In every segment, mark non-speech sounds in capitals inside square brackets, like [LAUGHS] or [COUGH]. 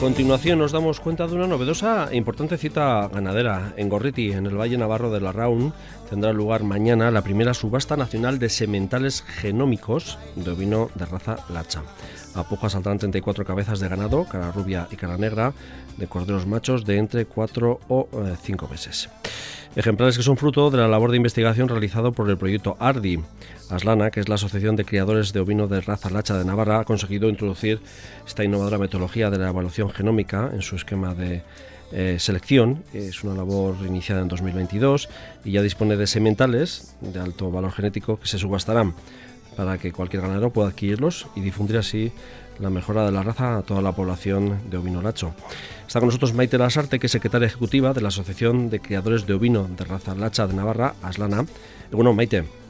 continuación nos damos cuenta de una novedosa e importante cita ganadera. En Gorriti, en el Valle Navarro de la Raun, tendrá lugar mañana la primera subasta nacional de sementales genómicos de ovino de raza lacha. A poco saldrán 34 cabezas de ganado, cara rubia y cara negra, de corderos machos de entre 4 o 5 meses. Ejemplares que son fruto de la labor de investigación realizado por el proyecto ARDI. Aslana, que es la Asociación de Criadores de Ovino de Raza Lacha de Navarra, ha conseguido introducir esta innovadora metodología de la evaluación genómica en su esquema de eh, selección. Es una labor iniciada en 2022 y ya dispone de sementales de alto valor genético que se subastarán para que cualquier ganadero pueda adquirirlos y difundir así la mejora de la raza a toda la población de ovino lacho. Está con nosotros Maite Lasarte, que es secretaria ejecutiva de la Asociación de Criadores de Ovino de Raza Lacha de Navarra, Aslana. Bueno, Maite.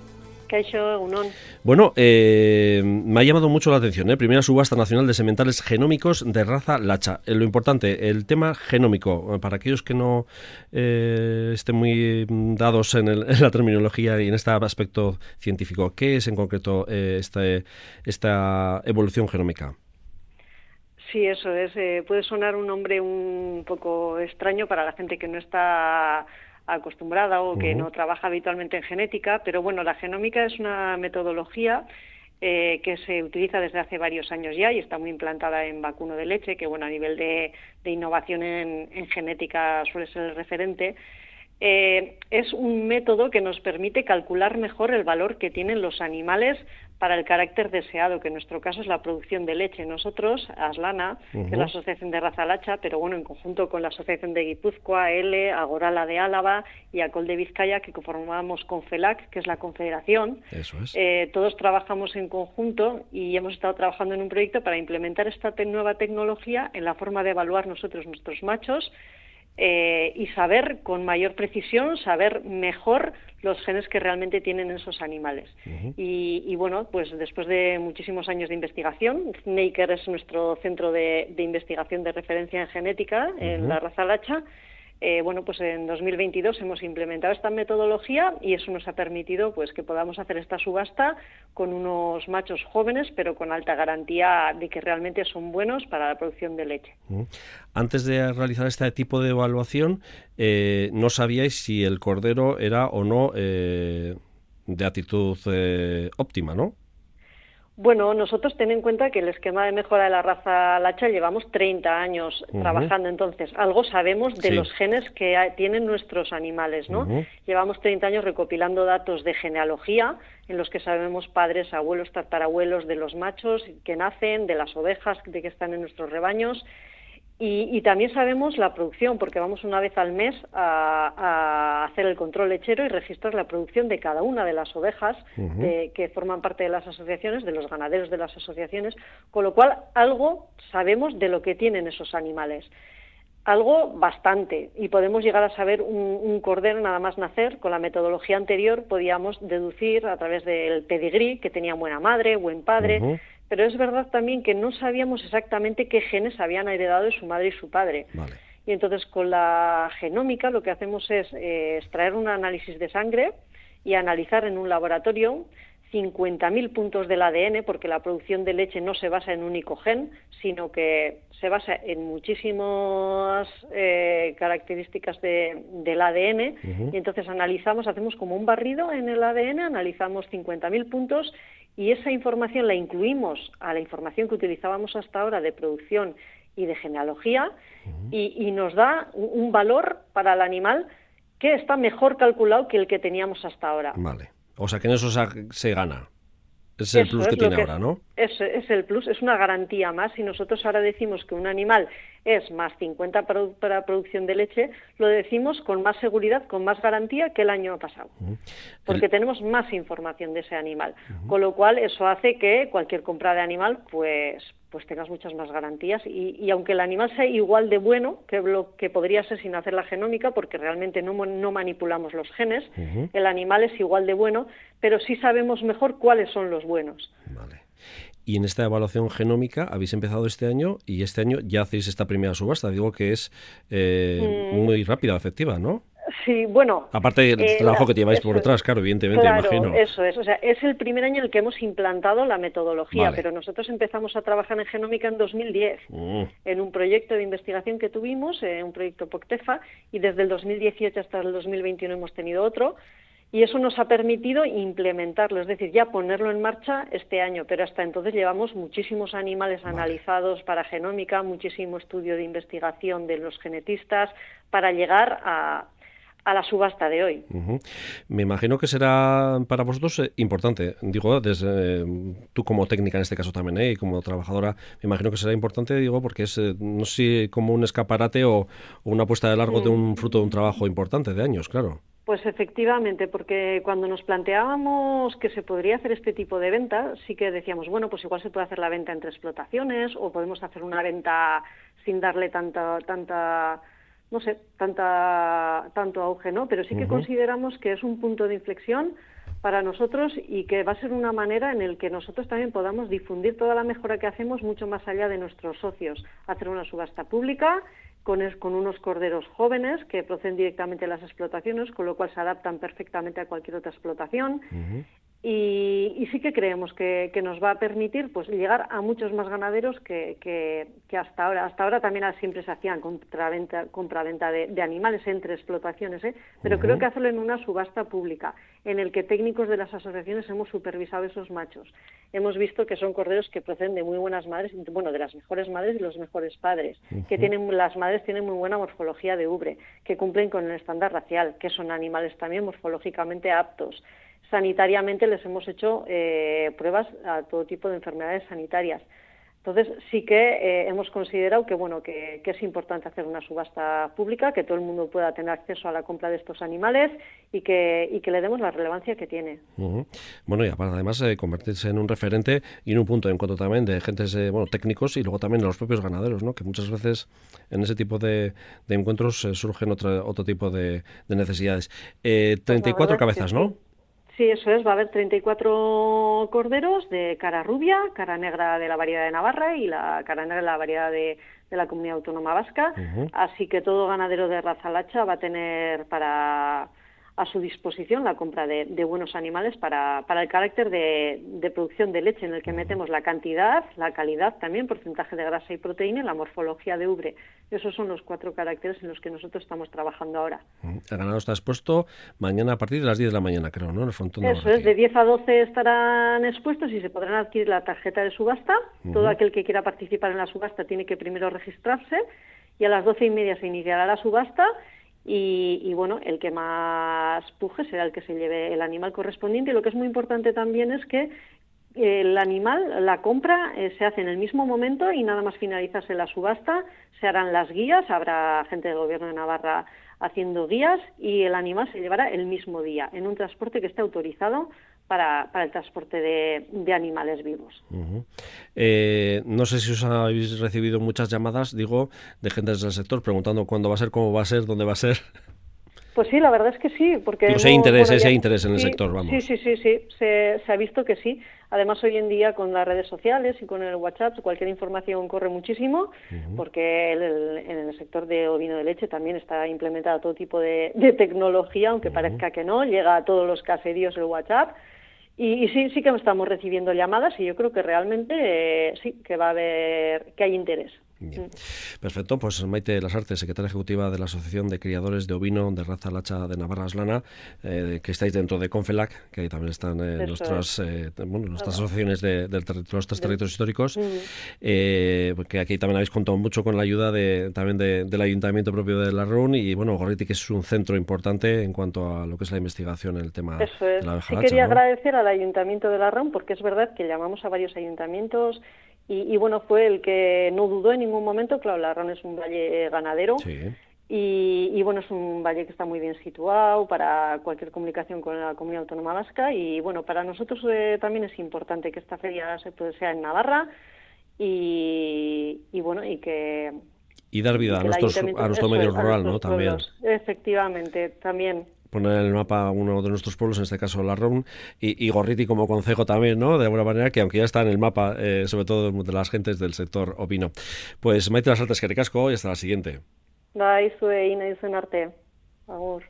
Bueno, eh, me ha llamado mucho la atención, ¿eh? primera subasta nacional de sementales genómicos de raza lacha. Eh, lo importante, el tema genómico, eh, para aquellos que no estén muy dados [LAUGHS] en, la terminología y en este aspecto científico, ¿qué es en concreto este, esta evolución genómica? Sí, eso es. puede sonar un nombre un poco extraño para la gente que no está acostumbrada o que no trabaja habitualmente en genética, pero bueno, la genómica es una metodología eh, que se utiliza desde hace varios años ya y está muy implantada en vacuno de leche, que bueno, a nivel de, innovación en, en, genética suele ser el referente. Eh, es un método que nos permite calcular mejor el valor que tienen los animales para el carácter deseado, que en nuestro caso es la producción de leche. Nosotros, Aslana, que es la Asociación de Raza Lacha, pero bueno, en conjunto con la Asociación de Guipúzcoa, L, Agorala de Álava y Acol de Vizcaya, que conformamos con FELAC, que es la confederación, eh, todos trabajamos en conjunto y hemos estado trabajando en un proyecto para implementar esta nueva tecnología en la forma de evaluar nosotros nuestros machos eh, y saber con mayor precisión, saber mejor los genes que realmente tienen esos animales. y, bueno, pues después de muchísimos años de investigación, Naker es nuestro centro de, investigación de referencia en genética en la raza lacha, eh, bueno, pues en 2022 hemos implementado esta metodología y eso nos ha permitido pues que podamos hacer esta subasta con unos machos jóvenes, pero con alta garantía de que realmente son buenos para la producción de leche. Antes de realizar este tipo de evaluación, eh, no sabíais si el cordero era o no eh, de actitud óptima, ¿no? Bueno, nosotros ten en cuenta que el esquema de mejora de la raza lacha llevamos 30 años trabajando, entonces algo sabemos de los genes que tienen nuestros animales, ¿no? Llevamos 30 años recopilando datos de genealogía en los que sabemos padres, abuelos, tatarabuelos de los machos que nacen, de las ovejas de que están en nuestros rebaños y, también sabemos la producción, porque vamos una vez al mes a, hacer el control lechero y registrar la producción de cada una de las ovejas que forman parte de las asociaciones, de los ganaderos de las asociaciones, con lo cual algo sabemos de lo que tienen esos animales. Algo bastante, y podemos llegar a saber un, cordero nada más nacer. Con la metodología anterior podíamos deducir a través del pedigrí que tenía buena madre, buen padre pero es verdad también que no sabíamos exactamente qué genes habían heredado de su madre y su padre. Y entonces con la genómica lo que hacemos es eh, extraer un análisis de sangre y analizar en un laboratorio 50.000 puntos del ADN, porque la producción de leche no se basa en un único gen, sino que se basa en muchísimas eh, características del ADN. Y entonces analizamos, hacemos como un barrido en el ADN, analizamos 50.000 puntos y esa información la incluimos a la información que utilizábamos hasta ahora de producción y de genealogía y, nos da un, valor para el animal que está mejor calculado que el que teníamos hasta ahora. Vale. O sea que en eso se gana. Es el plus que tiene ahora, ¿no? Es, es, el plus, es una garantía más. Si nosotros ahora decimos que un animal es más 50 para, producción de leche, lo decimos con más seguridad, con más garantía que el año pasado. Porque tenemos más información de ese animal. Con lo cual, eso hace que cualquier compra de animal, pues, pues tengas muchas más garantías y, aunque el animal sea igual de bueno que lo que podría ser sin hacer la genómica, porque realmente no, no manipulamos los genes, el animal es igual de bueno, pero sí sabemos mejor cuáles son los buenos. Vale. Y en esta evaluación genómica habéis empezado este año y este año ya hacéis esta primera subasta. Digo que es eh, mm. muy rápida, efectiva, ¿no? Sí, bueno. Aparte del eh, trabajo que lleváis por detrás, claro, evidentemente, imagino. Eso es, o sea, es el primer año en el que hemos implantado la metodología, pero nosotros empezamos a trabajar en genómica en 2010, mm. en un proyecto de investigación que tuvimos, eh, un proyecto POCTEFA, y desde el 2018 hasta el 2021 hemos tenido otro, y eso nos ha permitido implementarlo, es decir, ya ponerlo en marcha este año, pero hasta entonces llevamos muchísimos animales analizados para genómica, muchísimo estudio de investigación de los genetistas para llegar a, a la subasta de hoy. Me imagino que será para vosotros eh, importante, digo, desde tú como técnica en este caso también, ¿eh? y como trabajadora, me imagino que será importante, digo, porque es, eh, no sé, como un escaparate o, una puesta de largo de un fruto de un trabajo importante de años, claro. Pues efectivamente, porque cuando nos planteábamos que se podría hacer este tipo de venta, sí que decíamos, bueno, pues igual se puede hacer la venta entre explotaciones o podemos hacer una venta sin darle tanta, tanta, no sé, tanta, tanto auge, ¿no? Pero sí que consideramos que es un punto de inflexión para nosotros y que va a ser una manera en el que nosotros también podamos difundir toda la mejora que hacemos mucho más allá de nuestros socios, hacer una subasta pública con, con, unos corderos jóvenes que proceden directamente de las explotaciones, con lo cual se adaptan perfectamente a cualquier otra explotación. Y, sí que creemos que, nos va a permitir pues llegar a muchos más ganaderos que, que, hasta ahora. Hasta ahora también siempre se hacían compraventa, compraventa de, de animales entre explotaciones, ¿eh? pero creo que hacerlo en una subasta pública, en el que técnicos de las asociaciones hemos supervisado esos machos. Hemos visto que son corderos que proceden de muy buenas madres, bueno, de las mejores madres y los mejores padres, que tienen las madres tienen muy buena morfología de ubre, que cumplen con el estándar racial, que son animales también morfológicamente aptos sanitariamente les hemos hecho eh, pruebas a todo tipo de enfermedades sanitarias. Entonces sí que eh, hemos considerado que bueno que, es importante hacer una subasta pública, que todo el mundo pueda tener acceso a la compra de estos animales y que, y que le demos la relevancia que tiene. Bueno, y aparte además eh, convertirse en un referente y en un punto de encuentro también de agentes bueno, técnicos y luego también de los propios ganaderos, ¿no? que muchas veces en ese tipo de, encuentros surgen otro, otro tipo de, necesidades. 34 pues cabezas, ¿no? Sí, eso es. Va a haber 34 corderos de cara rubia, cara negra de la variedad de Navarra y la cara negra de la variedad de, la comunidad autónoma vasca. Así que todo ganadero de raza lacha va a tener para a su disposición la compra de, buenos animales para, para el carácter de, producción de leche en el que metemos la cantidad, la calidad también, porcentaje de grasa y proteína y la morfología de ubre. Esos son los cuatro caracteres en los que nosotros estamos trabajando ahora. El ganado está expuesto mañana a partir de las 10 de la mañana, creo, ¿no? En el frontón Eso es, de 10 a 12 estarán expuestos y se podrán adquirir la tarjeta de subasta. Todo aquel que quiera participar en la subasta tiene que primero registrarse y a las doce y media se iniciará la subasta y, bueno, el que más puje será el que se lleve el animal correspondiente. Y lo que es muy importante también es que el animal, la compra eh, se hace en el mismo momento y nada más finalizarse la subasta se harán las guías, habrá gente del gobierno de Navarra haciendo guías y el animal se llevará el mismo día en un transporte que esté autorizado para, para el transporte de, animales vivos. Eh, no sé si os habéis recibido muchas llamadas, digo, de gente del sector preguntando cuándo va a ser, cómo va a ser, dónde va a ser. Pues sí, la verdad es que sí, porque... ese interés, ese interés en el sector, vamos. Sí, sí, sí, sí, se, ha visto que sí. Además, hoy en día con las redes sociales y con el WhatsApp, cualquier información corre muchísimo, porque en el sector de ovino de leche también está implementada todo tipo de, tecnología, aunque parezca que no, llega a todos los caseríos el WhatsApp, y, sí, sí que estamos recibiendo llamadas y yo creo que realmente eh, sí, que va a haber, que hay interés. Mm. Perfecto, pues Maite Las Artes, secretaria ejecutiva de la Asociación de Criadores de Ovino de Raza Lacha de Navarra Aslana, eh, que estáis dentro de Confelac, que ahí también están eh, nuestras, eh, bueno, nuestras asociaciones de, de, los tres territorios históricos, mm. que aquí también habéis contado mucho con la ayuda de, también del Ayuntamiento propio de La RUN y bueno, Gorriti, que es un centro importante en cuanto a lo que es la investigación en el tema de la abeja sí quería agradecer al Ayuntamiento de La RUN porque es verdad que llamamos a varios ayuntamientos y, bueno, fue el que no dudó en ningún momento. Claro, Larrón es un valle ganadero. Y, bueno, es un valle que está muy bien situado para cualquier comunicación con la comunidad autónoma vasca. Y bueno, para nosotros eh, también es importante que esta feria se puede, sea en Navarra y, bueno, y que. Y dar vida a, nuestros, a nuestro medio rural, ¿no? También. Efectivamente, también poner en el mapa uno de nuestros pueblos, en este caso la ROM, y, Gorriti como concejo también, ¿no? De alguna manera, que aunque ya está en el mapa, eh, sobre todo de las gentes del sector ovino. Pues Maite Las Artes, que y hasta la siguiente. Bai, zue, ina arte. Agur.